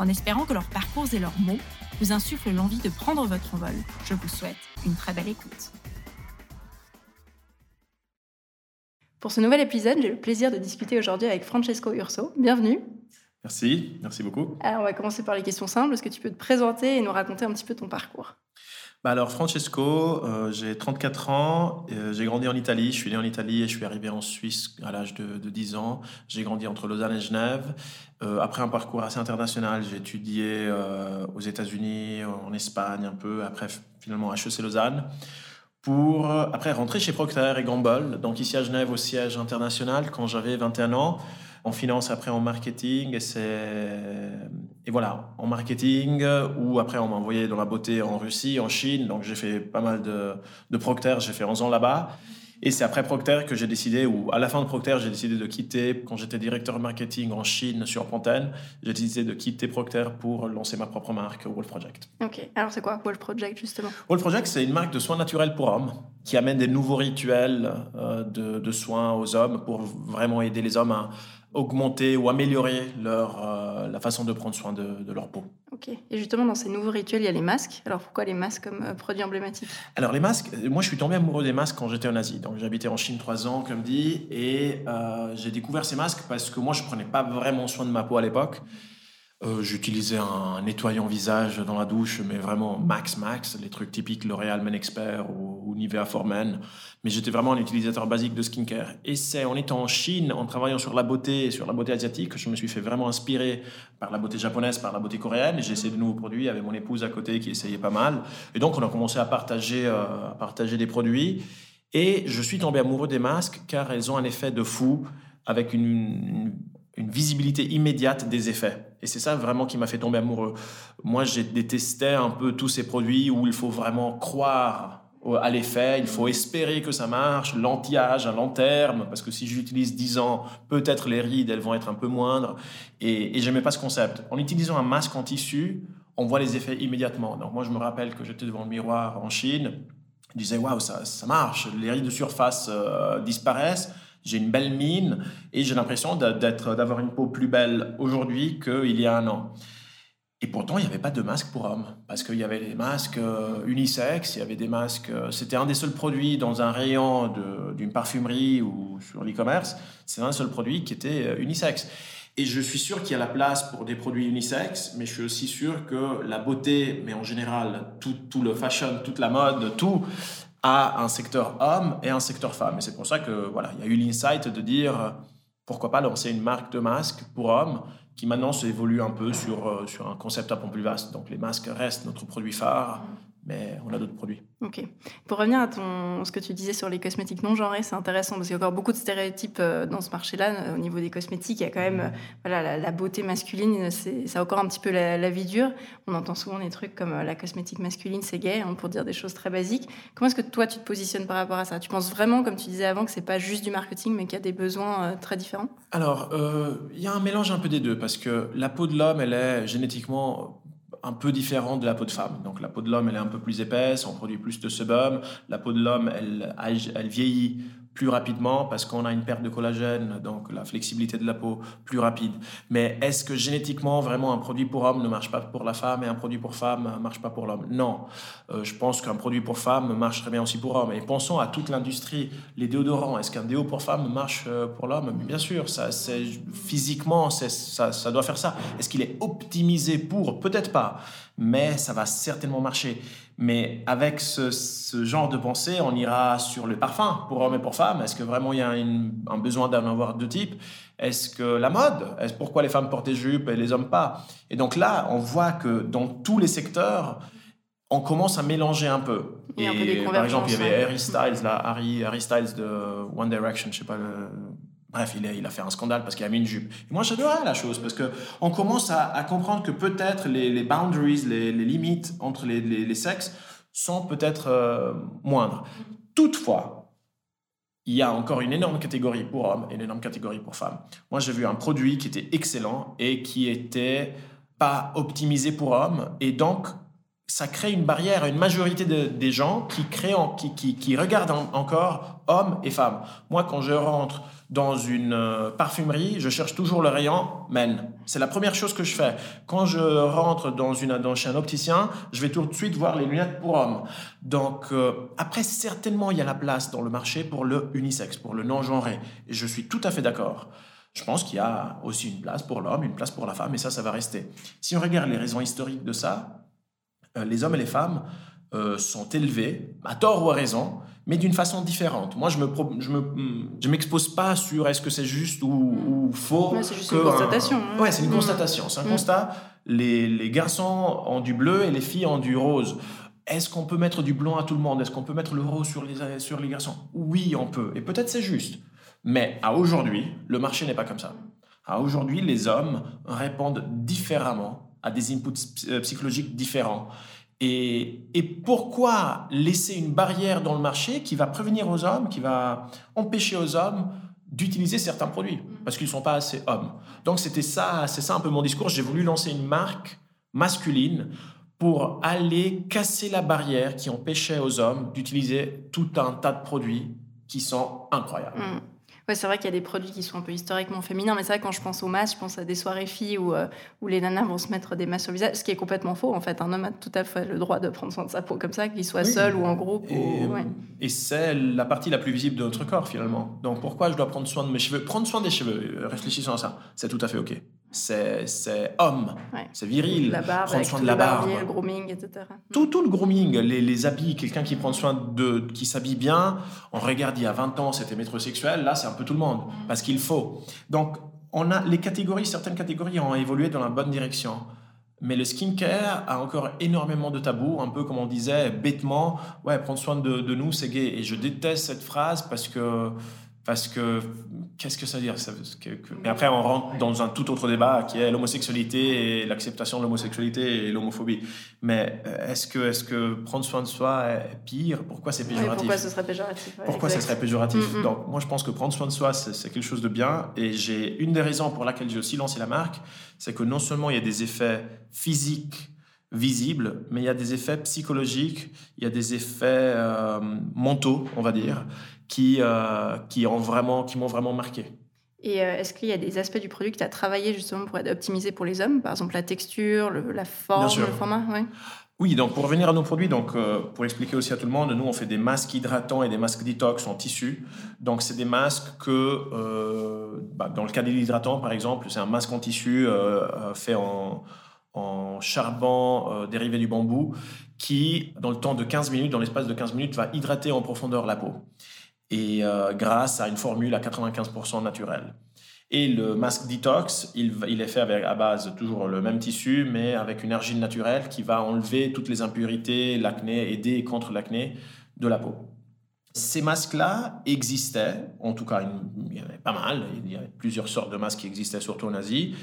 En espérant que leurs parcours et leurs mots vous insuffle l'envie de prendre votre envol. Je vous souhaite une très belle écoute. Pour ce nouvel épisode, j'ai le plaisir de discuter aujourd'hui avec Francesco Urso. Bienvenue. Merci, merci beaucoup. Alors, on va commencer par les questions simples. Est-ce que tu peux te présenter et nous raconter un petit peu ton parcours? Bah alors Francesco, euh, j'ai 34 ans, euh, j'ai grandi en Italie, je suis né en Italie et je suis arrivé en Suisse à l'âge de, 10 ans. J'ai grandi entre Lausanne et Genève. Euh, après un parcours assez international, j'ai étudié aux États-Unis, en Espagne un peu, après finalement HEC Lausanne. Pour après rentrer chez Procter et Gamble, donc ici à Genève au siège international quand j'avais 21 ans en finance, après en marketing. Et, et voilà, en marketing, ou après on m'a envoyé dans la beauté en Russie, en Chine. Donc j'ai fait pas mal de, de Procter, j'ai fait 11 ans là-bas. Et c'est après Procter que j'ai décidé, ou à la fin de Procter, j'ai décidé de quitter, quand j'étais directeur marketing en Chine sur Pantene, j'ai décidé de quitter Procter pour lancer ma propre marque, Wolf Project. Ok, alors c'est quoi Wolf Project justement? Wolf Project, c'est une marque de soins naturels pour hommes qui amène des nouveaux rituels euh, de, de, soins aux hommes pour vraiment aider les hommes à augmenter ou améliorer leur, euh, la façon de prendre soin de, de, leur peau. Ok. Et justement, dans ces nouveaux rituels, il y a les masques. Alors pourquoi les masques comme euh, produit emblématique? Alors les masques, euh, moi je suis tombé amoureux des masques quand j'étais en Asie. Donc j'habitais en Chine trois ans, comme dit, et j'ai découvert ces masques parce que moi je prenais pas vraiment soin de ma peau à l'époque. Euh, j'utilisais un nettoyant visage dans la douche, mais vraiment max max, les trucs typiques L'Oréal Men Expert ou, Nivea for Men. Mais j'étais vraiment un utilisateur basique de skincare. Et c'est en étant en Chine, en travaillant sur la beauté, sur la beauté asiatique, que je me suis fait vraiment inspirer par la beauté japonaise, par la beauté coréenne. J'ai essayé de nouveaux produits avec mon épouse à côté qui essayait pas mal. Et donc on a commencé à partager, euh, à partager des produits. Et je suis tombé amoureux des masques car elles ont un effet de fou avec une une visibilité immédiate des effets. Et c'est ça vraiment qui m'a fait tomber amoureux. Moi, j'ai détesté un peu tous ces produits où il faut vraiment croire à l'effet, il faut espérer que ça marche, l'anti-âge à long terme, parce que si j'utilise 10 ans, peut-être les rides, elles vont être un peu moindres. Et, et j'aimais pas ce concept. En utilisant un masque en tissu, on voit les effets immédiatement. Donc moi, je me rappelle que j'étais devant le miroir en Chine, je disais, waouh, ça, ça marche, les rides de surface euh, disparaissent j'ai une belle mine et j'ai l'impression d'avoir une peau plus belle aujourd'hui qu'il y a un an. Et pourtant, il n'y avait pas de masque pour hommes, parce qu'il y avait des masques euh, unisexes, il y avait des masques... Euh, c'était un des seuls produits dans un rayon d'une parfumerie ou sur l'e-commerce, c'est un seul produit qui était euh, unisexe. Et je suis sûr qu'il y a la place pour des produits unisexes, mais je suis aussi sûr que la beauté, mais en général, tout le fashion, toute la mode, tout, à un secteur homme et un secteur femme. Et c'est pour ça que voilà, il y a eu l'insight de dire euh, pourquoi pas lancer une marque de masques pour hommes qui maintenant s'évolue un peu sur, euh, sur un concept un peu plus vaste. Donc les masques restent notre produit phare, mais on a d'autres produits. Ok. Pour revenir à ton, ce que tu disais sur les cosmétiques non genrés, c'est intéressant parce qu'il y a encore beaucoup de stéréotypes euh, dans ce marché-là. Euh, au niveau des cosmétiques, il y a quand même euh, voilà, la, beauté masculine, c'est encore un petit peu la, vie dure. On entend souvent des trucs comme la cosmétique masculine, c'est gay, hein, pour dire des choses très basiques. Comment est-ce que toi, tu te positionnes par rapport à ça? Tu penses vraiment, comme tu disais avant, que c'est pas juste du marketing, mais qu'il y a des besoins très différents? Alors, il y a un mélange un peu des deux parce que la peau de l'homme, elle est génétiquement un peu différent de la peau de femme. Donc la peau de l'homme, elle est un peu plus épaisse, on produit plus de sebum. La peau de l'homme, elle, vieillit plus rapidement parce qu'on a une perte de collagène, donc la flexibilité de la peau plus rapide. Mais est-ce que génétiquement, vraiment, un produit pour homme ne marche pas pour la femme et un produit pour femme ne marche pas pour l'homme? Non. Euh, je pense qu'un produit pour femme marche très bien aussi pour homme. Et pensons à toute l'industrie, les déodorants. Est-ce qu'un déo pour femme marche euh, pour l'homme? Bien sûr, ça, c'est, physiquement, ça, ça doit faire ça. Est-ce qu'il est optimisé pour? Peut-être pas, mais ça va certainement marcher. Mais avec ce, genre de pensée, on ira sur le parfum pour hommes et pour femmes. Est-ce que vraiment il y a un besoin d'en avoir deux types? Est-ce que la mode? Est Pourquoi les femmes portent des jupes et les hommes pas? Et donc là, on voit que dans tous les secteurs, on commence à mélanger un peu. et par exemple, il y avait Harry Styles, là, Harry, Harry Styles de One Direction, je sais pas le Bref, il a, fait un scandale parce qu'il a mis une jupe. Moi, j'adorais la chose parce que on commence à, comprendre que peut-être les, boundaries, les, limites entre les, sexes sont peut-être euh, moindres. Toutefois, il y a encore une énorme catégorie pour hommes et une énorme catégorie pour femmes. Moi, j'ai vu un produit qui était excellent et qui était pas optimisé pour hommes et donc ça crée une barrière à une majorité des gens qui, créent qui, qui, regardent encore hommes et femmes. Moi, quand je rentre dans une euh, parfumerie, je cherche toujours le rayon men. C'est la première chose que je fais. Quand je rentre dans, une, dans chez un opticien, je vais tout de suite voir les lunettes pour hommes. Donc, euh, après, certainement, il y a la place dans le marché pour le unisexe, pour le non-genré. Et je suis tout à fait d'accord. Je pense qu'il y a aussi une place pour l'homme, une place pour la femme, et ça, ça va rester. Si on regarde les raisons historiques de ça, les hommes et les femmes euh, sont élevés, à tort ou à raison, mais d'une façon différente. Moi, je me je me je m'expose pas sur est-ce que c'est juste ou, faux. c'est juste une constatation. Hein. Ouais, c'est une mm. constatation. C'est un mm. constat. Les, les, garçons ont du bleu et les filles ont du rose. Est-ce qu'on peut mettre du blanc à tout le monde? Est-ce qu'on peut mettre le rose sur les, sur les garçons? Oui, on peut. Et peut-être c'est juste. Mais à aujourd'hui, le marché n'est pas comme ça. À aujourd'hui, les hommes répondent différemment à des inputs euh, psychologiques différents. Et, et, pourquoi laisser une barrière dans le marché qui va prévenir aux hommes, qui va empêcher aux hommes d'utiliser certains produits? Parce qu'ils ne sont pas assez hommes. Donc c'était ça, c'est ça un peu mon discours. J'ai voulu lancer une marque masculine pour aller casser la barrière qui empêchait aux hommes d'utiliser tout un tas de produits qui sont incroyables. C'est vrai qu'il y a des produits qui sont un peu historiquement féminins, mais c'est vrai quand je pense aux masques, je pense à des soirées filles où, euh, où les nanas vont se mettre des masques sur le visage, ce qui est complètement faux. En fait, un homme a tout à fait le droit de prendre soin de sa peau comme ça, qu'il soit seul ou en groupe. Et, c'est la partie la plus visible de notre corps finalement. Donc pourquoi je dois prendre soin de mes cheveux? Prendre soin des cheveux, réfléchissons à ça, c'est tout à fait OK c'est homme, c'est viril. La barbe, prendre soin de la barbe, le grooming, etc. Tout, tout le grooming, les, les habits, quelqu'un qui prend soin de, qui s'habille bien. On regarde il y a 20 ans, c'était métrosexuel. Là, c'est un peu tout le monde parce qu'il faut. Donc, on a les catégories, certaines catégories ont évolué dans la bonne direction. Mais le skincare a encore énormément de tabous, un peu comme on disait bêtement, ouais, prendre soin de, de nous, c'est gay. Et je déteste cette phrase parce que parce que, qu'est-ce que ça veut dire? Et après, on rentre dans un tout autre débat qui est l'homosexualité et l'acceptation de l'homosexualité et l'homophobie. Mais euh, est-ce que, est que prendre soin de soi est pire? Pourquoi c'est péjoratif? Pourquoi ce serait péjoratif? Pourquoi ce serait péjoratif? Mm, mm. Donc, moi, je pense que prendre soin de soi, c'est quelque chose de bien. Et j'ai une des raisons pour laquelle j'ai aussi lancé la marque, c'est que non seulement il y a des effets physiques visibles, mais il y a des effets psychologiques, il y a des effets euh, mentaux, on va dire, qui, euh, qui ont vraiment, qui m'ont vraiment marqué. Et euh, est-ce qu'il y a des aspects du produit que tu as travaillé justement pour être optimisé pour les hommes? Par exemple, la texture, la forme, le format Oui, donc pour revenir à nos produits, donc euh, pour expliquer aussi à tout le monde, nous on fait des masques hydratants et des masques détox en tissu. Donc c'est des masques que, bah, dans le cas de l'hydratant par exemple, c'est un masque en tissu fait en, en charbon dérivé du bambou qui, dans le temps de 15 minutes, dans l'espace de 15 minutes, va hydrater en profondeur la peau et euh, grâce à une formule à 95% naturelle. Et le masque detox, il, il est fait à base toujours le même tissu, mais avec une argile naturelle qui va enlever toutes les impurités, l'acné, aider contre l'acné de la peau. Ces masques-là existaient, en tout cas, il y en avait pas mal, il y avait plusieurs sortes de masques qui existaient surtout en Asie,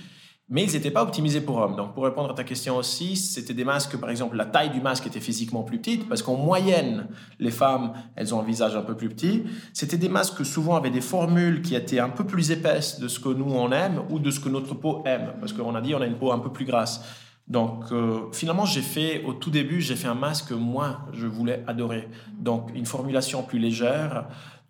mais ils n'étaient pas optimisés pour hommes. Donc, pour répondre à ta question aussi, c'était des masques, par exemple, la taille du masque était physiquement plus petite, parce qu'en moyenne, les femmes, elles ont un visage un peu plus petit. C'était des masques souvent avaient des formules qui étaient un peu plus épaisses de ce que nous, on aime, ou de ce que notre peau aime, parce qu'on a dit, on a une peau un peu plus grasse. Donc, euh, finalement, j'ai fait, au tout début, j'ai fait un masque que moi, je voulais adorer. Donc, une formulation plus légère,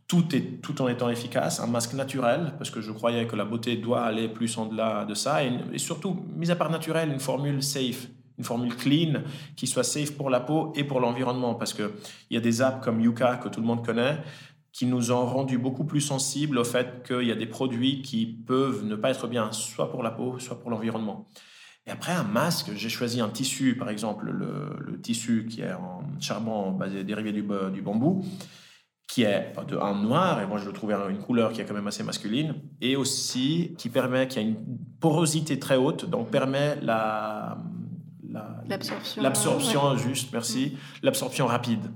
tout, en étant efficace, un masque naturel, parce que je croyais que la beauté doit aller plus en-delà de ça, et, surtout, mis à part naturel, une formule safe, une formule clean qui soit safe pour la peau et pour l'environnement, parce qu'il y a des apps comme Yuka que tout le monde connaît, qui nous ont rendu beaucoup plus sensibles au fait qu'il y a des produits qui peuvent ne pas être bien, soit pour la peau, soit pour l'environnement. Et après, un masque, j'ai choisi un tissu, par exemple, le, tissu qui est en charbon basé, dérivé du, du bambou qui est de un noir, et moi je le trouvais une couleur qui est quand même assez masculine, et aussi qui permet, qui a une porosité très haute, donc permet la, l'absorption, l'absorption juste, merci, l'absorption rapide.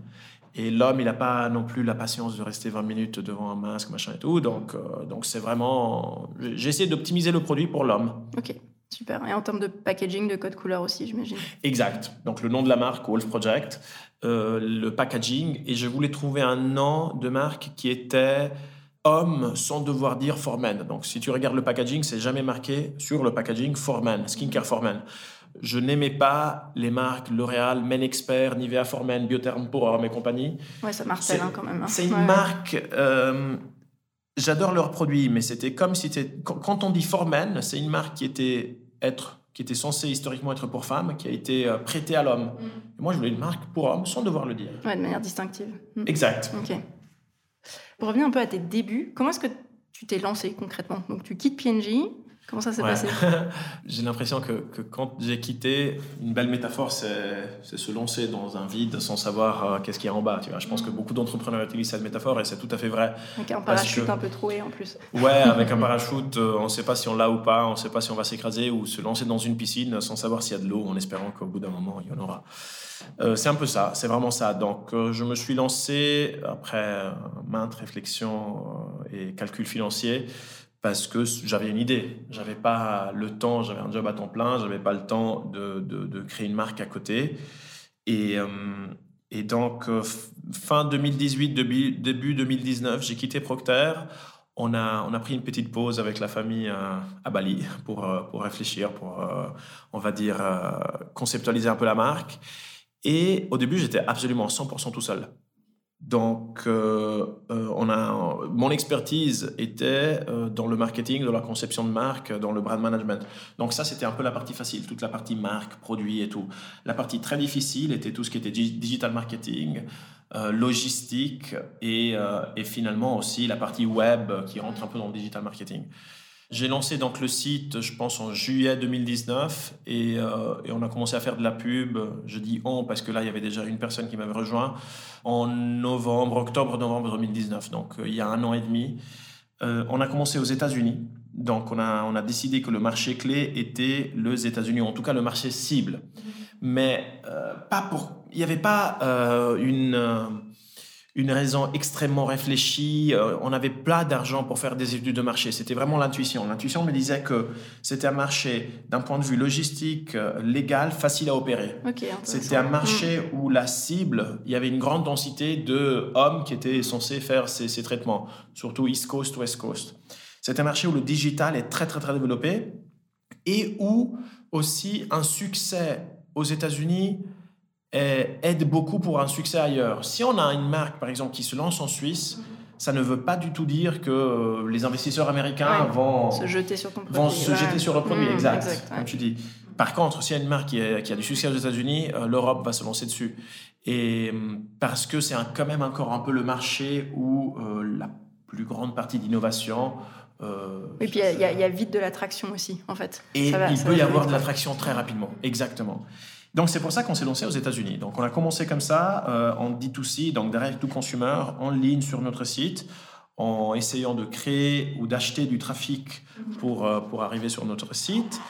Et l'homme, il n'a pas non plus la patience de rester 20 minutes devant un masque, machin et tout. Donc, euh, donc c'est vraiment. J'ai essayé d'optimiser le produit pour l'homme. Ok, super. Et en termes de packaging, de code couleur aussi, j'imagine. Exact. Donc le nom de la marque, Wolf Project, euh, le packaging. Et je voulais trouver un nom de marque qui était homme sans devoir dire for men. Donc si tu regardes le packaging, c'est jamais marqué sur le packaging for men, skincare for men. Je n'aimais pas les marques L'Oréal, Men Expert, Nivea for Men, Biotherm pour hommes et compagnie. Ouais, ça martèle hein, quand même. hein. C'est une Ouais. marque. euh, J'adore leurs produits, mais c'était comme si t'es- quand, quand on dit Formen, c'est une marque qui était être qui était censée historiquement être pour femmes, qui a été euh, prêtée à l'homme. Mm. Et moi, je voulais une marque pour hommes sans devoir le dire. Ouais, de manière distinctive. Mm. Exact. Ok. Pour revenir un peu à tes débuts, comment est-ce que tu t'es lancé concrètement? Donc tu quittes PNJ, comment ça s'est Ouais. passé J'ai l'impression que, que quand j'ai quitté, une belle métaphore, c'est se lancer dans un vide sans savoir euh, qu'est-ce qu'il y a en bas. Tu vois. Je pense que beaucoup d'entrepreneurs utilisent cette métaphore et c'est tout à fait vrai. Avec un parachute que- un peu troué en plus. Ouais, avec un parachute, euh, on ne sait pas si on l'a ou pas, on ne sait pas si on va s'écraser ou se lancer dans une piscine sans savoir s'il y a de l'eau, en espérant qu'au bout d'un moment, il y en aura. Euh, c'est un peu ça, c'est vraiment ça. Donc, je me suis lancé après maintes réflexions et calculs financiers parce que j'avais une idée. J'avais pas le temps, j'avais un job à temps plein, j'avais pas le temps de, de- créer une marque à côté. Et, euh, et donc, euh, fin 2018, début, début 2019, j'ai quitté Procter. On a, on a pris une petite pause avec la famille euh, à Bali pour, pour réfléchir, pour, on va dire, conceptualiser un peu la marque. Et au début, j'étais absolument 100% tout seul. Donc, euh, euh, on a, mon expertise était euh, dans le marketing, dans la conception de marque, dans le brand management. Donc ça, c'était un peu la partie facile, toute la partie marque, produit et tout. La partie très difficile était tout ce qui était di- digital marketing, euh, logistique et, euh, et finalement aussi la partie web qui rentre un peu dans le digital marketing. J'ai lancé donc le site, je pense, en juillet 2019 et, euh, et on a commencé à faire de la pub. Je dis on parce que là, il y avait déjà une personne qui m'avait rejoint en novembre, octobre-novembre 2019, donc euh, il y a un an et demi. Euh, on a commencé aux États-Unis. Donc, on a, on a décidé que le marché clé était les États-Unis, en tout cas le marché cible. Mais euh, pas pour. Il n'y avait pas une, une raison extrêmement réfléchie. Euh, on n'avait pas d'argent pour faire des études de marché. C'était vraiment l'intuition. L'intuition me disait que c'était un marché, d'un point de vue logistique, euh, légal, facile à opérer. C'était un marché Mm. où la cible, il y avait une grande densité de hommes qui étaient censés faire ces, ces traitements, surtout East Coast, West Coast. C'est un marché où le digital est très très très développé et où aussi un succès aux États-Unis aide beaucoup pour un succès ailleurs. Si on a une marque, par exemple, qui se lance en Suisse, ça ne veut pas du tout dire que euh, les investisseurs américains Ouais, vont Se jeter sur ton vont se ouais. jeter sur le produit, Mm, exact, exact, ouais. comme tu dis. Par contre, s'il y a une marque qui, est- qui a du succès aux États-Unis, euh, l'Europe va se lancer dessus. Et parce que c'est quand même encore un peu le marché où euh, la plus grande partie d'innovation. euh, Et puis il y a- y, y vite de l'attraction aussi, en fait. et Ça va- il ça peut y avoir de l'attraction très rapidement, exactement. Donc c'est pour ça qu'on s'est lancé aux États-Unis. Donc on a commencé comme ça euh, en D2C, donc direct to consumer, en ligne sur notre site, en essayant de créer ou d'acheter du trafic pour, euh, pour arriver sur notre site,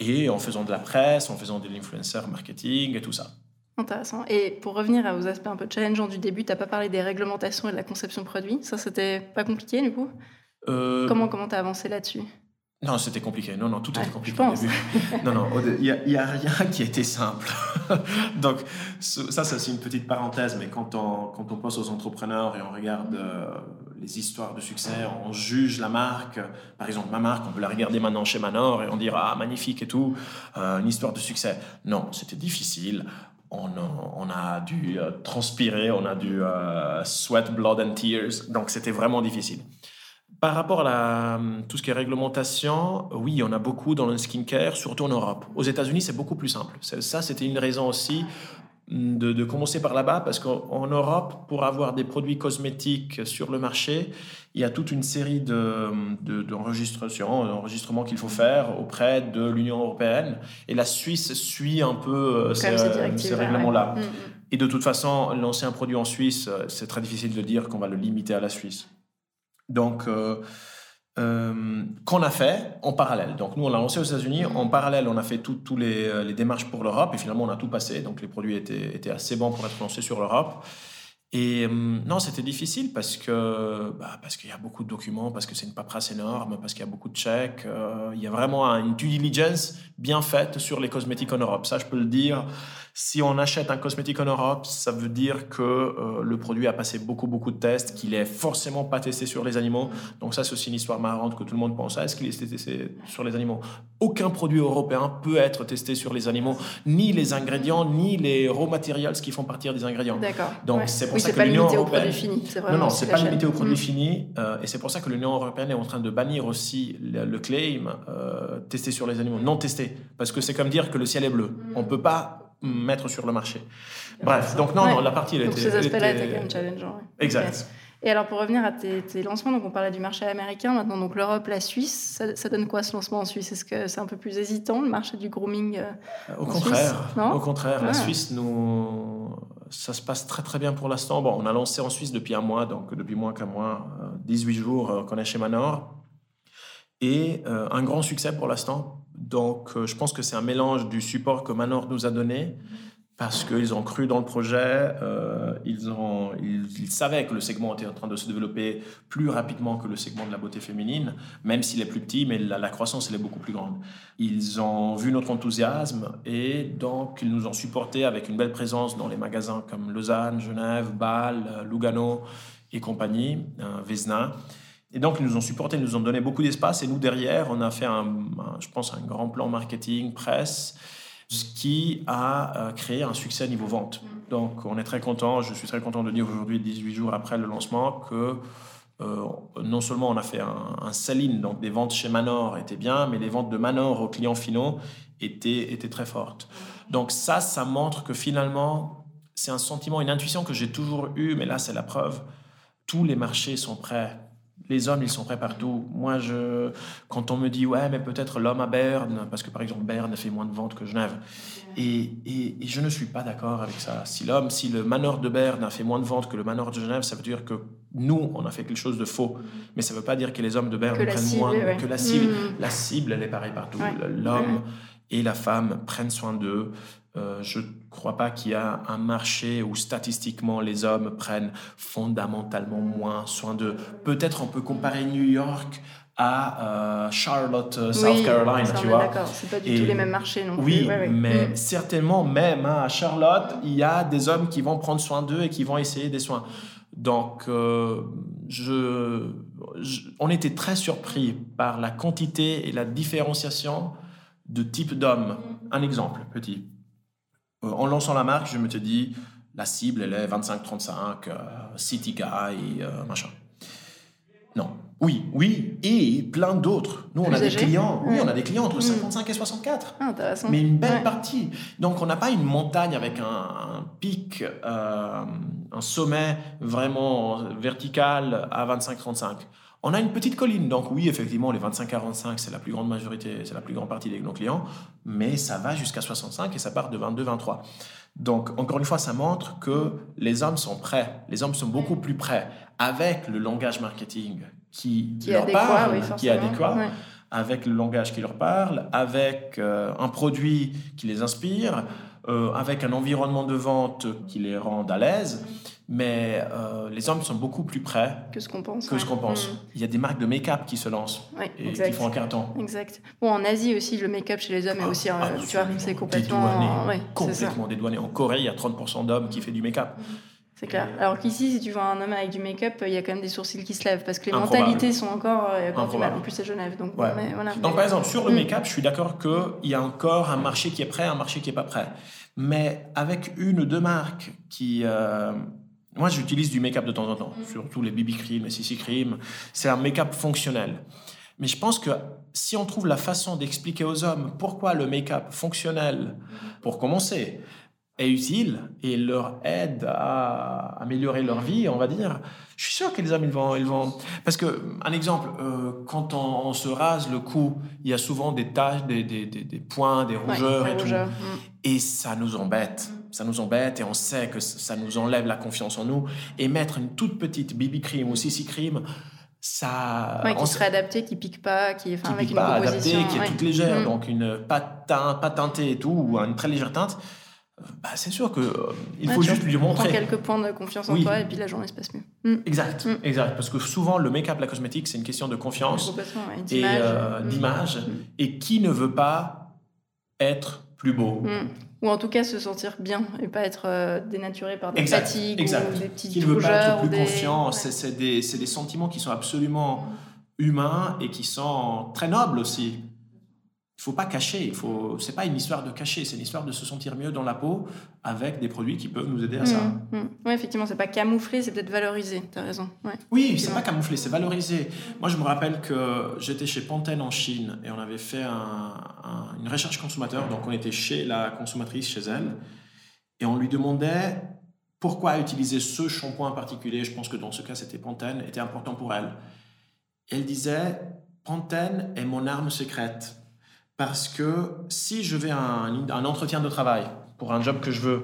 et en faisant de la presse, en faisant de l'influencer marketing et tout ça. Intéressant. Et pour revenir aux aspects un peu challengeants du début, t'as pas parlé des réglementations et de la conception de produits? Ça, c'était pas compliqué du coup? Euh, Comment comment t'as avancé là-dessus? Non, c'était compliqué. Non, non, tout était compliqué au début. non, non, il n'y a, il y a rien qui était simple. Donc, ça, ça, c'est une petite parenthèse, mais quand on, quand on pense aux entrepreneurs et on regarde euh, les histoires de succès, on juge la marque. Par exemple, ma marque, on peut la regarder maintenant chez Manor et on dira, ah, magnifique et tout, euh, une histoire de succès. Non, c'était difficile. On, a- on a dû euh, transpirer, on a dû euh, sweat, blood and tears. Donc, c'était vraiment difficile. Par rapport à la- tout ce qui est réglementation, oui, il y en a beaucoup dans le skincare, surtout en Europe. Aux États-Unis, c'est beaucoup plus simple. Ça, c'était une raison aussi de, de commencer par là-bas, parce qu'en en Europe, pour avoir des produits cosmétiques sur le marché, il y a toute une série de- d'enregistrations, d'enregistrements qu'il faut faire auprès de l'Union européenne. Et la Suisse suit un peu euh, ces, euh, ces règlements-là. ouais. Mm, mm. Et de toute façon, lancer un produit en Suisse, euh, c'est très difficile de dire qu'on va le limiter à la Suisse. Donc, euh, euh, qu'on a fait en parallèle. Donc, nous, on l'a lancé aux États-Unis. En parallèle, on a fait euh, les démarches pour l'Europe. Et finalement, on a tout passé. Donc, les produits étaient, étaient assez bons pour être lancés sur l'Europe. Et hum, non, c'était difficile parce que bah, parce qu'il y a beaucoup de documents, parce que c'est une paperasse énorme, parce qu'il y a beaucoup de chèques. Euh, il y a vraiment une due diligence bien faite sur les cosmétiques en Europe. Ça, je peux le dire. Si on achète un cosmétique en Europe, ça veut dire que euh, le produit a passé beaucoup, beaucoup de tests, qu'il est forcément pas testé sur les animaux. Donc ça, c'est aussi une histoire marrante que tout le monde pense. Est-ce qu'il est testé sur les animaux? Aucun produit européen peut être testé sur les animaux, ni les ingrédients, ni les raw materials qui font partir des ingrédients. D'accord. Donc c'est pour oui, ça que pas l'Union limité européenne... C'est Non, non, ce c'est pas j'achète. limité aux produits Mm. finis. euh, et c'est pour ça que l'Union européenne est en train de bannir aussi le, le claim euh, testé sur les animaux, non testé. Parce que c'est comme dire que le ciel est bleu. On peut pas mettre sur le marché. Bref, donc non, Ouais. non, la partie, elle Donc était... ces aspects-là étaient quand même. Exact. Et alors pour revenir à tes, tes lancements, donc on parlait du marché américain, maintenant donc l'Europe, la Suisse, ça, ça donne quoi ce lancement en Suisse? Est-ce que c'est un peu plus hésitant le marché du grooming euh, Au En contraire, non? Au contraire, la Ah. Suisse, nous, ça se passe très très bien pour l'instant. Bon, on a lancé en Suisse depuis un mois, donc depuis moins qu'un mois, euh, 18 jours euh, qu'on est chez Manor, et euh, un grand succès pour l'instant. Donc, euh, je pense que c'est un mélange du support que Manor nous a donné, parce qu'ils ont cru dans le projet, euh, ils, ont, ils, savaient que le segment était en train de se développer plus rapidement que le segment de la beauté féminine, même s'il est plus petit, mais la, croissance elle est beaucoup plus grande. Ils ont vu notre enthousiasme et donc ils nous ont supporté avec une belle présence dans les magasins comme Lausanne, Genève, Bâle, Lugano et compagnie, euh, Vézina. Et donc, ils nous ont supporté, ils nous ont donné beaucoup d'espace. Et nous, derrière, on a fait, un- je pense, un grand plan marketing, presse, ce qui a euh, créé un succès niveau vente. Donc, on est très content. Je suis très content de dire aujourd'hui, 18 jours après le lancement, que euh, non seulement on a fait un, un sell-in, donc des ventes chez Manor étaient bien, mais les ventes de Manor aux clients finaux étaient, étaient très fortes. Donc ça, ça montre que finalement, c'est un sentiment, une intuition que j'ai toujours eue, mais là, c'est la preuve. Tous les marchés sont prêts. Les hommes, ils sont prêts partout. Moi, je, quand on me dit, ouais, mais peut-être l'homme à Berne, parce que par exemple, Berne fait moins de ventes que Genève. Et, et- et je ne suis pas d'accord avec ça. Si l'homme, si le manor de Berne a fait moins de ventes que le manor de Genève, ça veut dire que nous, on a fait quelque chose de faux. Mais ça ne veut pas dire que les hommes de Berne prennent cible, moins ouais. que la cible. Mm. La cible, elle est pareille partout. Ouais. L'homme Ouais. et la femme prennent soin d'eux. Euh, je ne crois pas qu'il y a un marché où statistiquement les hommes prennent fondamentalement moins soin d'eux. Peut-être on peut comparer New York à euh, Charlotte, euh, South Carolina, tu vois. D'accord, c'est pas du Et- tout les mêmes marchés non plus. Oui, Ouais, ouais. mais Mm. certainement même hein, à Charlotte, il y a des hommes qui vont prendre soin d'eux et qui vont essayer des soins. Donc, euh, je, je- on était très surpris par la quantité et la différenciation de type d'hommes. Un exemple, petit. Euh, en lançant la marque, je me suis dit, la cible, elle est 25-35, euh, City Guy, euh, machin. Non. Oui, oui, et plein d'autres. Nous, on Plus a des clients. Oui, Ouais. on a des clients entre Mm. 55 et 64 Ah, intéressant. mais une belle Ouais. partie. Donc on n'a pas une montagne avec un, un pic, euh, un sommet vraiment vertical à 25-35. On a une petite colline, donc oui, effectivement, les 25-45, c'est la plus grande majorité, c'est la plus grande partie de nos clients, mais ça va jusqu'à 65 et ça part de 22-23. Donc, encore une fois, ça montre que les hommes sont prêts, les hommes sont beaucoup plus prêts avec le langage marketing qui, leur adéquat, parle, oui, qui est adéquat, Ouais. avec le langage qui leur parle, avec euh, un produit qui les inspire, euh, avec un environnement de vente qui les rend à l'aise. Mais euh, les hommes sont beaucoup plus prêts Que ce qu'on pense. que ce qu'on pense. Mm. Il y a des marques de make-up qui se lancent Ouais, et exact. qui font un carton. Exact. Bon, en Asie aussi, le make-up chez les hommes est aussi, euh, Ah, tu vois, c'est complètement. dédouané, ouais, ça. complètement dédouané. En Corée, il y a 30% d'hommes qui font du make-up. C'est clair. Alors qu'ici, si tu vois un homme avec du make-up, il y a quand même des sourcils qui se lèvent parce que les Improbable. mentalités sont encore, euh. Improbable. En plus, c'est Genève, donc. Ouais. mais voilà. Donc, par exemple, sur le Mm. make-up, je suis d'accord qu'il y a encore un marché qui est prêt, un marché qui n'est pas prêt. Mais avec une ou deux marques qui. euh, moi, j'utilise du make-up de temps en temps, surtout les BB Cream, les CC Cream. C'est un make-up fonctionnel. Mais je pense que si on trouve la façon d'expliquer aux hommes pourquoi le make-up fonctionnel, pour commencer, est utile et leur aide à améliorer leur vie, on va dire, je suis sûr que les hommes, ils vont... Ils vont... Parce que, un exemple, euh, quand on, on se rase le cou, il y a souvent des taches, des, des, des, des points, des rougeurs et tout. Et ça nous embête. Ça nous embête et on sait que ça nous enlève la confiance en nous. Et mettre une toute petite BB cream ou CC cream, ça... Ouais, on qui se- serait adapté, qui pique pas, qui, enfin, qui avec pique une pas, composition. qui est ouais. toute légère, Mm. donc une pas, teint- pas teintée et tout, ou une très légère teinte, bah, c'est sûr que il faut juste lui montrer. quelques points de confiance en toi et puis la journée se passe mieux. Mm. Exact, mm. exact. Parce que souvent, le make-up, la cosmétique, c'est une question de confiance et d'image. Et qui ne veut pas être plus beau? Ou en tout cas se sentir bien et pas être euh, dénaturé par des fatigues ou des petites Qui ne veut pas être plus confiant. C'est des, des, sentiments qui sont absolument humains et qui sont très nobles aussi. Faut pas cacher. Il faut. C'est pas une histoire de cacher. C'est une histoire de se sentir mieux dans la peau avec des produits qui peuvent nous aider à ça. Mmh, mmh. Oui, effectivement, c'est pas camouflé, c'est peut-être valorisé. Tu as raison. Ouais. Oui, c'est pas camouflé, c'est valorisé. Moi, je me rappelle que j'étais chez Pantene en Chine et on avait fait une recherche consommateur. Donc, on était chez la consommatrice, chez elle, et on lui demandait pourquoi utiliser ce shampoing en particulier. Je pense que dans ce cas, c'était Pantene, était important pour elle. elle disait Pantene est mon arme secrète parce que si je vais à un, entretien de travail pour un job que je veux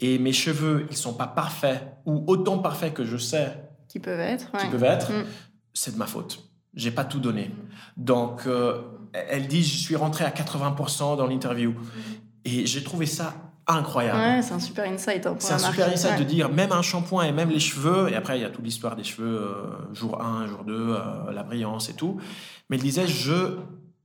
et mes cheveux ils sont pas parfaits ou autant parfaits que je sais qu'ils peuvent être, qui peuvent être, mm. c'est de ma faute. J'ai pas tout donné. Donc euh, elle dit je suis rentrée à 80% dans l'interview et j'ai trouvé ça incroyable. Ouais, c'est un super insight. Hein, c'est un super insight de dire même un shampoing et même les cheveux, et après il y a toute l'histoire des cheveux, euh, jour 1, jour 2, euh, la brillance et tout. Mais elle disait, je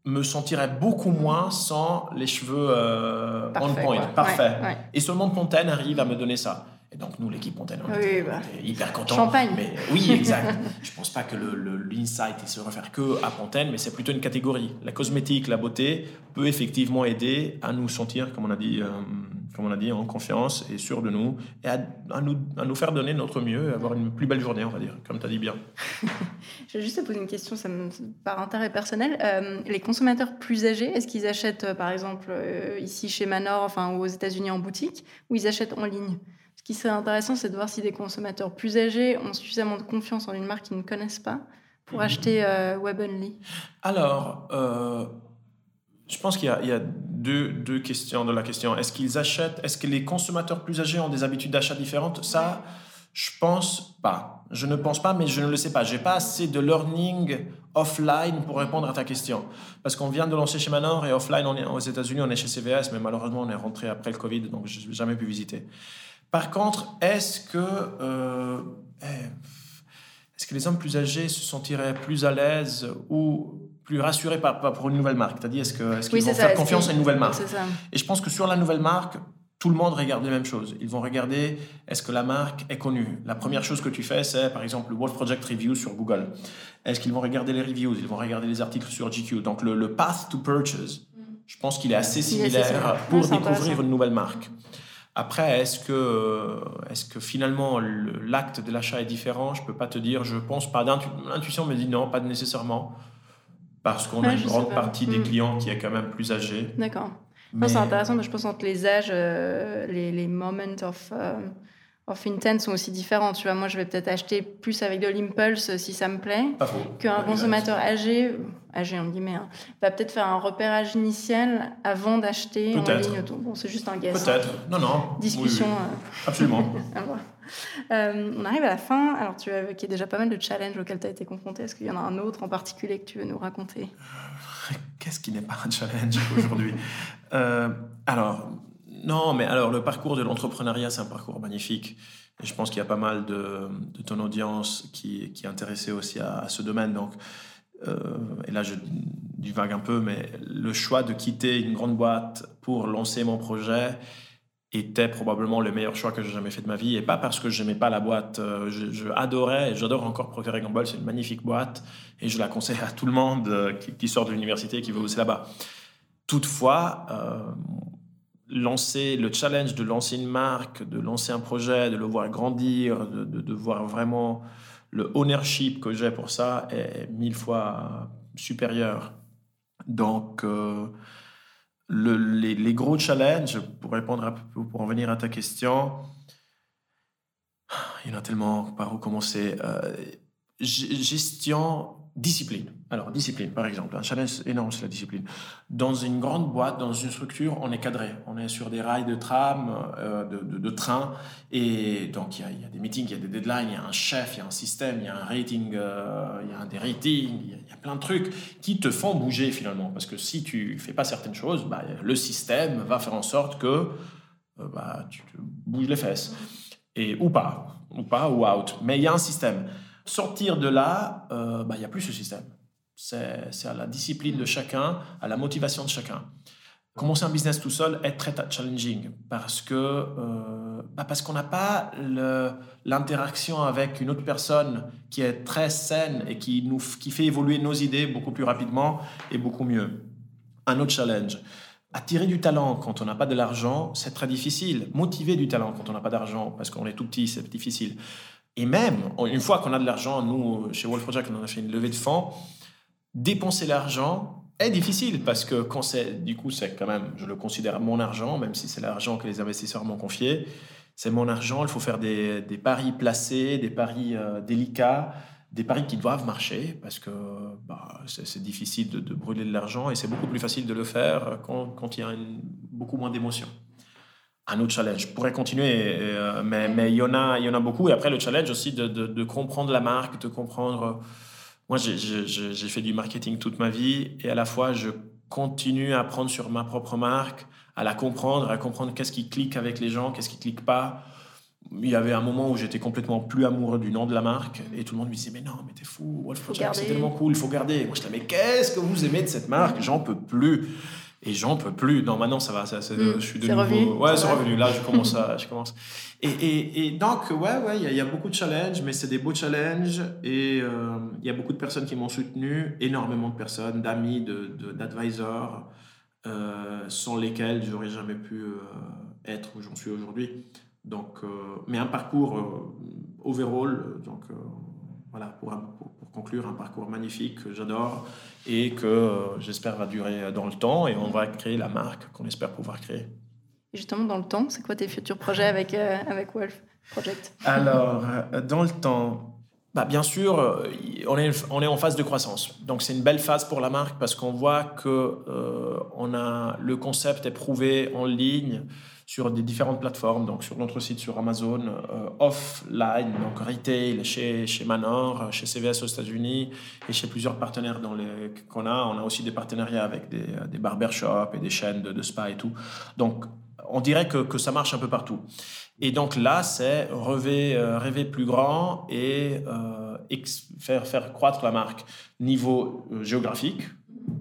me sentirais beaucoup moins sans les cheveux euh, on point, parfait. Et seulement Pontaine arrive à me donner ça. Et donc, nous, l'équipe Pontaine, on était, bah. hyper contents. Champagne. Mais, oui, exact. je pense pas que l'insight le, se refaire que à Pontaine, mais c'est plutôt une catégorie. La cosmétique, la beauté peut effectivement aider à nous sentir, comme on a dit, euh, comme on a dit, en confiance et sûr de nous, et à, nous, à nous faire donner notre mieux et avoir une plus belle journée, on va dire, comme tu as dit bien. je vais juste te poser une question, ça me, par intérêt personnel. Euh, les consommateurs plus âgés, est-ce qu'ils achètent, euh, par exemple, euh, ici chez Manor, enfin, ou aux États-Unis en boutique, ou ils achètent en ligne? Ce qui serait intéressant, c'est de voir si des consommateurs plus âgés ont suffisamment de confiance en une marque qu'ils ne connaissent pas pour mhm. acheter Web Only. Alors, je pense qu'il y a, deux, deux, questions dans la question. Est-ce qu'ils achètent, est-ce que les consommateurs plus âgés ont des habitudes d'achat différentes? Ça, je pense pas. Je ne pense pas, mais je ne le sais pas. J'ai pas assez de learning offline pour répondre à ta question. Parce qu'on vient de lancer chez Manor et offline, on est, aux États-Unis, on est chez CVS, mais malheureusement, on est rentré après le Covid, donc je n'ai jamais pu visiter. Par contre, est-ce que, euh, eh, que les hommes plus âgés se sentiraient plus à l'aise ou plus rassuré par, pour une nouvelle marque. C'est-à-dire, est-ce qu'ils est vont faire confiance à une nouvelle marque Et je pense que sur la nouvelle marque, tout le monde regarde les mêmes choses. Ils vont regarder est-ce que la marque est connue? La première chose que tu fais, c'est par exemple le Wolf Project Review sur Google. Est-ce qu'ils vont regarder les reviews? Ils vont regarder les articles sur GQ. Donc le, path to purchase, je pense qu'il est assez similaire pour découvrir une nouvelle marque. Après, est-ce que, est que finalement l'acte de l'achat est différent? Je ne peux pas te dire. Je pense pas. L'intuition me dit non, pas nécessairement parce qu'on a une grande partie des hmm. clients qui est quand même plus âgée. D'accord. C'est intéressant, je pense entre les âges, euh, les, les moments of, euh, of intent sont aussi différents. Tu vois, moi, je vais peut-être acheter plus avec de l'impulse si ça me plaît, qu'un consommateur âgé, âgé en guillemets, hein, va peut-être faire un repérage initial avant d'acheter en ligne. Bon, c'est juste un guess. Peut-être. Non, non. Discussion. Euh. Absolument. Euh, on arrive à la fin. Alors, tu as évoqué déjà pas mal de challenges auxquels tu as été confronté. Est-ce qu'il y en a un autre en particulier que tu veux nous raconter? Euh, Qu'est-ce qui n'est pas un challenge aujourd'hui? Euh, Alors, non, mais alors, le parcours de l'entrepreneuriat, c'est un parcours magnifique. Et je pense qu'il y a pas mal de, ton audience qui, est intéressée aussi à, ce domaine. Donc, et là, je divague un peu, mais le choix de quitter une grande boîte pour lancer mon projet, était probablement le meilleur choix que j'ai jamais fait de ma vie et pas parce que j'aimais pas la boîte euh, je, adorais et j'adore encore Procter Gamble c'est une magnifique boîte et je la conseille à tout le monde euh, qui, sort de l'université et qui veut bosser là-bas toutefois euh, lancer le challenge de lancer une marque de lancer un projet de le voir grandir de, de voir vraiment le ownership que j'ai pour ça est mille fois supérieur donc les, gros challenges, pour répondre peu, pour en venir à ta question, il y en a tellement par où commencer. Euh, gestion Discipline. Alors, discipline, par exemple. Un challenge énorme, c'est la discipline. Dans une grande boîte, dans une structure, on est cadré. On est sur des rails de tram, euh, de, de, train. Et donc, il y, a, des meetings, il y a des deadlines, il y a un chef, il y a un système, il y a un rating, euh, il y a des ratings, il y, a, plein de trucs qui te font bouger finalement. Parce que si tu fais pas certaines choses, bah, le système va faire en sorte que bah, tu te bouges les fesses. Et, ou pas, ou pas, ou out. Mais il y a un système. Sortir de là, bah, il n'y a plus ce système. C'est à la discipline de chacun, à la motivation de chacun. Commencer un business tout seul est très challenging parce que euh, bah parce qu'on n'a pas l'interaction avec une autre personne qui est très saine et qui nous qui fait évoluer nos idées beaucoup plus rapidement et beaucoup mieux. Un autre challenge. Attirer du talent quand on n'a pas de l'argent, c'est très difficile. Motiver du talent quand on n'a pas d'argent, parce qu'on est tout petit, c'est difficile. Et même, une fois qu'on a de l'argent, nous, chez Wolf Project, on a fait une levée de fonds, dépenser l'argent est difficile parce que quand c'est, du coup, c'est quand même, je le considère mon argent, même si c'est l'argent que les investisseurs m'ont confié. C'est mon argent, il faut faire des, des paris placés, des paris euh, délicats, des paris qui doivent marcher parce que bah, c'est, difficile de, brûler de l'argent et c'est beaucoup plus facile de le faire quand, quand il y a beaucoup moins d'émotions. Un autre challenge. Je pourrais continuer, euh, mais, mais il, y en a, il y en a beaucoup. Et après, le challenge aussi de, de, de comprendre la marque, de comprendre moi, j'ai fait du marketing toute ma vie et à la fois, je continue à apprendre sur ma propre marque, à la comprendre, à comprendre qu'est-ce qui clique avec les gens, qu'est-ce qui clique pas. Il y avait un moment où j'étais complètement plus amoureux du nom de la marque et tout le monde me disait mais non mais t'es fou Wolf Project c'est tellement cool il faut garder. Moi je disais mais qu'est-ce que vous aimez de cette marque? J'en peux plus et j'en peux plus. Non, maintenant ça va, ça, mm. je suis de nouveau. Revenu. Ouais, c'est revenu. Là, je commence à, je commence. Et, et, et donc, ouais, ouais, il y, a beaucoup de challenges, mais c'est des beaux challenges. Et euh, il y a beaucoup de personnes qui m'ont soutenu, énormément de personnes, d'amis, de, d'advisors, euh, sans lesquels j'aurais jamais pu euh, être où j'en suis aujourd'hui. Donc, mais un parcours overall, donc voilà, pour, pour, conclure, un parcours magnifique que j'adore et que euh, j'espère va durer dans le temps et on va créer la marque qu'on espère pouvoir créer. Et justement, dans le temps, c'est quoi tes futurs projets avec, euh, avec Wolf Project? Alors, euh, dans le temps, bah, bien sûr, on est, on est en phase de croissance. Donc, c'est une belle phase pour la marque parce qu'on voit que on a, le concept est prouvé en ligne sur des différentes plateformes, donc sur notre site, sur Amazon, euh, offline, donc retail, chez, chez Manor, chez CVS aux États-Unis et chez plusieurs partenaires qu'on a. On a aussi des partenariats avec des, des barbershops et des chaînes de, spa et tout. Donc, on dirait que, que, ça marche un peu partout. Et donc là, c'est rêver, euh, rêver plus grand et euh, faire, faire croître la marque niveau géographique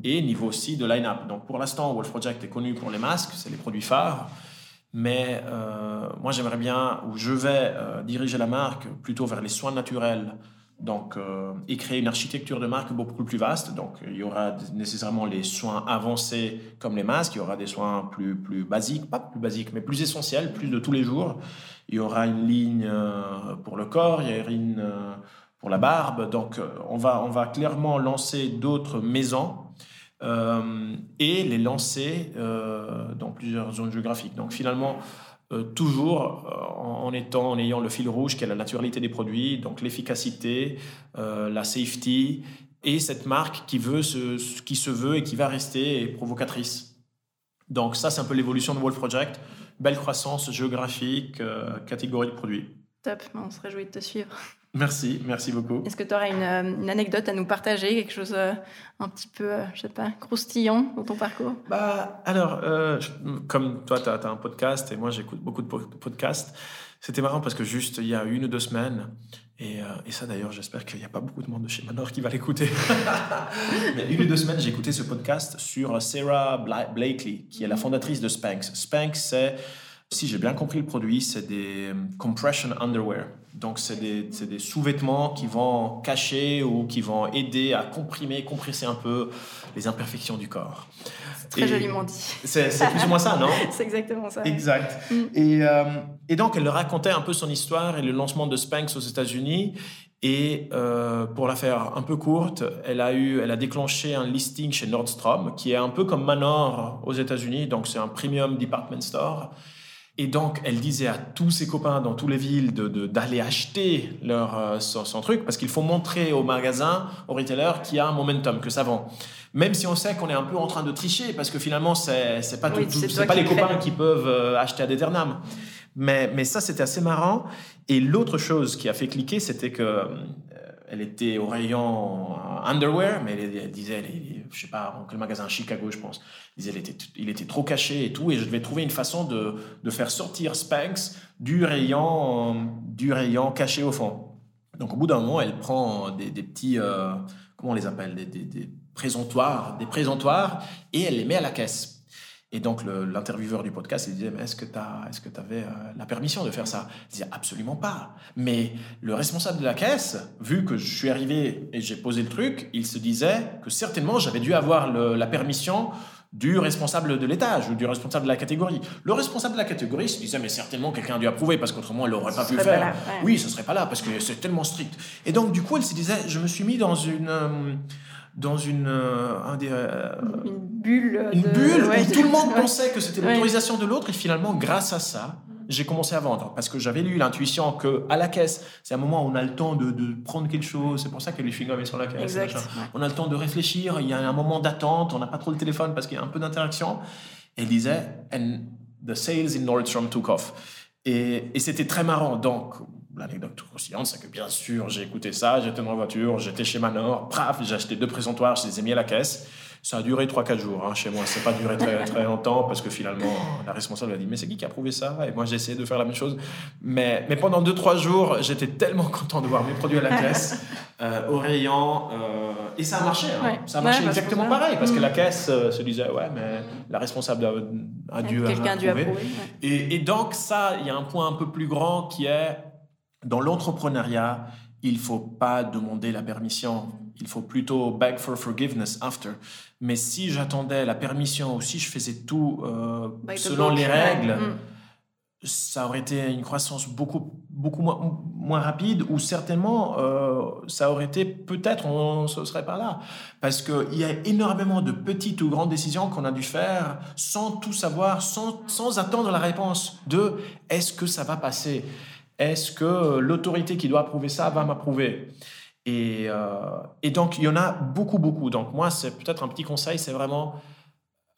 et niveau aussi de line-up. Donc pour l'instant, Wolf Project est connu pour les masques, c'est les produits phares. Mais euh, moi, j'aimerais bien, ou je vais euh, diriger la marque plutôt vers les soins naturels, donc, euh, et créer une architecture de marque beaucoup plus vaste. Donc, il y aura nécessairement les soins avancés comme les masques, il y aura des soins plus, plus basiques, pas plus basiques, mais plus essentiels, plus de tous les jours. Il y aura une ligne pour le corps, il y aura une pour la barbe. Donc, on va, on va clairement lancer d'autres maisons et les lancer euh, dans plusieurs zones géographiques. Donc finalement, euh, toujours en, étant, en ayant le fil rouge qui est la naturalité des produits, donc l'efficacité, la safety et cette marque qui, veut se, qui se veut et qui va rester provocatrice. Donc ça, c'est un peu l'évolution de Wolf Project. Belle croissance géographique, catégorie de produits. Top, on se réjouit de te suivre. Merci, merci beaucoup. Est-ce que tu aurais euh, une, anecdote à nous partager, quelque chose euh, un petit peu, euh, je sais pas, croustillant dans ton parcours? Bah, alors, comme toi, tu as, un podcast et moi, j'écoute beaucoup de podcasts. C'était marrant parce que juste il y a une ou deux semaines, et, et ça d'ailleurs, j'espère qu'il n'y a pas beaucoup de monde de chez Manor qui va l'écouter. Mais une ou deux semaines, j'ai écouté ce podcast sur Sarah Blakely, qui est la fondatrice de Spanx. Spanx, c'est, si j'ai bien compris le produit, c'est des compression underwear. Donc, c'est des, des sous-vêtements qui vont cacher ou qui vont aider à comprimer, compresser un peu les imperfections du corps. Très joliment dit. C'est plus ou moins ça, non? C'est exactement ça. Exact. Mm. Et, euh, et, donc, elle racontait un peu son histoire et le lancement de Spanx aux États-Unis. Et euh, pour la faire un peu courte, elle a, eu, elle a déclenché un listing chez Nordstrom, qui est un peu comme Manor aux États-Unis. Donc, c'est un premium department store. Et donc, elle disait à tous ses copains dans toutes les villes d'aller de, acheter leur, euh, son, truc parce qu'il faut montrer au magasin, au retailer, qu'il y a un momentum, que ça vend. Même si on sait qu'on est un peu en train de tricher parce que finalement, c'est n'est pas, tout, pas les copains qui peuvent euh, acheter à Eternam. Mais, mais ça, c'était assez marrant. Et l'autre chose qui a fait cliquer, c'était que elle était au rayon underwear, mais elle, disait, elle, je sais pas, quel magasin, Chicago, je pense. Elle était, il était trop caché et tout, et je devais trouver une façon de, faire sortir Spanx du rayon, du rayon caché au fond. Donc, au bout d'un moment, elle prend des, petits, euh, comment on les appelle, des, des présentoirs, des présentoirs, et elle les met à la caisse. Et donc, l'intervieweur du podcast, il disait, mais est-ce que tu que avais euh, la permission de faire ça? Il disait, absolument pas. Mais le responsable de la caisse, vu que je suis arrivé et j'ai posé le truc, il se disait que certainement, j'avais dû avoir la permission du responsable de l'étage ou du responsable de la catégorie. Le responsable de la catégorie se disait, mais certainement quelqu'un a dû approuver parce qu'autrement, elle n'aurait pas pu faire. Oui, ce serait pas là parce que c'est tellement strict. Et donc, du coup, elle se disait, je me suis mis dans une... Euh, dans une, euh, euh, une bulle, une bulle où tout le monde pensait que c'était l'autorisation de l'autre et finalement grâce à ça j'ai commencé à vendre. Parce que j'avais eu l'intuition que à la caisse c'est un moment où on a le temps de, de prendre quelque chose c'est pour ça que les est sur la caisse on a le temps de réfléchir il y a un moment d'attente on n'a pas trop le téléphone parce qu'il y a un peu d'interaction. Il disait and the sales in Nordstrom took off. Et, et c'était très marrant. Donc l'anecdote croustillante, c'est que bien sûr, j'ai écouté ça, j'étais dans la voiture, j'étais chez Manor, praf, j'ai acheté deux présentoirs, je les ai mis à la caisse. Ça a duré 3-4 jours hein, chez moi. Ça n'a pas duré très, très longtemps parce que finalement, la responsable a dit Mais c'est qui qui a prouvé ça? Et moi, j'ai essayé de faire la même chose. Mais, mais pendant 2-3 jours, j'étais tellement content de voir mes produits à la caisse, euh, au rayon. Euh, et ça a marché. Hein. Ça a marché exactement pareil parce que la mm. caisse euh, se disait Ouais, mais la responsable a, a dû, Quelqu'un a dû approuver. Et, et donc, ça, il y a un point un peu plus grand qui est dans l'entrepreneuriat, il ne faut pas demander la permission. Il faut plutôt beg for forgiveness after. Mais si j'attendais la permission ou si je faisais tout euh, selon les règles, mm. ça aurait été une croissance beaucoup, beaucoup moins, moins rapide ou certainement euh, ça aurait été peut-être on ne serait pas là. Parce qu'il y a énormément de petites ou grandes décisions qu'on a dû faire sans tout savoir, sans, sans attendre la réponse de est-ce que ça va passer? Est-ce que l'autorité qui doit approuver ça va m'approuver? Et, euh, et, donc, il y en a beaucoup, beaucoup. Donc, moi, c'est peut-être un petit conseil, c'est vraiment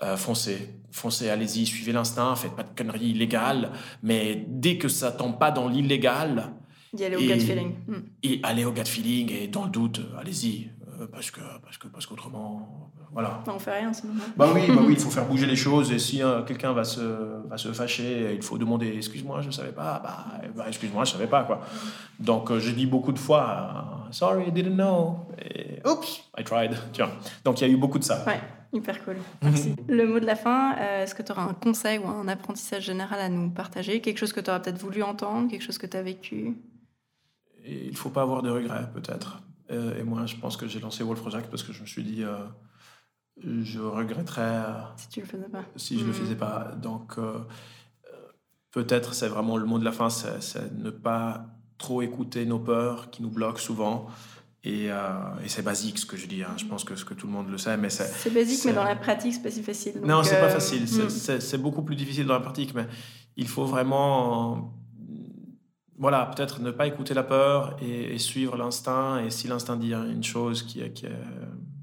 euh, foncez. Foncez, allez-y, suivez l'instinct, faites pas de conneries illégales. Mais dès que ça tombe pas dans l'illégal... Aller au gut feeling. Hmm. Et aller au gut feeling, et dans le doute, allez-y. Euh, parce que parce que parce qu'autrement voilà. On fait rien sinon bah oui bah oui il faut faire bouger les choses et si euh, quelqu'un va se va se fâcher il faut demander excuse-moi je savais pas bah, bah excuse-moi je savais pas quoi. Donc euh, j'ai dit beaucoup de fois sorry I didn't know et oops I tried tiens. Donc il y a eu beaucoup de ça. Ouais hyper cool. Merci. Le mot de la fin est-ce que tu auras un conseil ou un apprentissage général à nous partager? Quelque chose que tu auras peut-être voulu entendre quelque chose que tu as vécu? Et il faut pas avoir de regrets peut-être. euh, et moi, je pense que j'ai lancé Wolf Project parce que je me suis dit, euh, je regretterais euh, si tu le faisais pas. Si je le mm. faisais pas. Donc, peut-être c'est vraiment le mot de la fin, c'est ne pas trop écouter nos peurs qui nous bloquent souvent. Et, et c'est basique ce que je dis. Hein. Je pense que ce que tout le monde le sait, mais c'est. Basique, mais dans la pratique, c'est pas si facile. non, c'est pas facile. Mm. C'est beaucoup plus difficile dans la pratique, mais il faut vraiment voilà, peut-être ne pas écouter la peur et, suivre l'instinct. Et si l'instinct dit une chose qui est, qui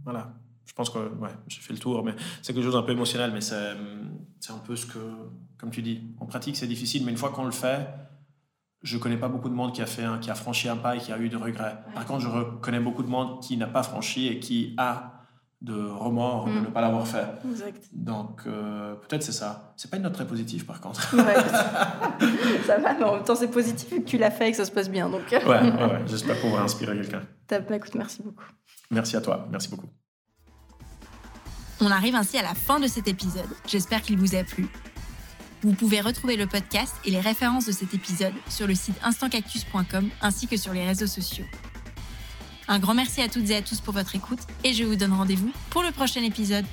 voilà, je pense que ouais, j'ai fait le tour, mais c'est quelque chose d'un peu émotionnel, mais c'est un peu ce que, comme tu dis, en pratique c'est difficile, mais une fois qu'on le fait, je connais pas beaucoup de monde qui a fait, qui a franchi un pas et qui a eu de regrets. Par contre, je reconnais beaucoup de monde qui n'a pas franchi et qui a de remords de mm. ne pas l'avoir fait. Exact. Donc, euh, peut-être c'est ça. C'est pas une note très positive, par contre. ça va, mais en même temps, c'est positif que tu l'as fait et que ça se passe bien. Donc... ouais, ouais, j'espère pouvoir inspirer quelqu'un. Écoute, merci beaucoup. Merci à toi. Merci beaucoup. On arrive ainsi à la fin de cet épisode. J'espère qu'il vous a plu. Vous pouvez retrouver le podcast et les références de cet épisode sur le site instantcactus.com ainsi que sur les réseaux sociaux. Un grand merci à toutes et à tous pour votre écoute et je vous donne rendez-vous pour le prochain épisode.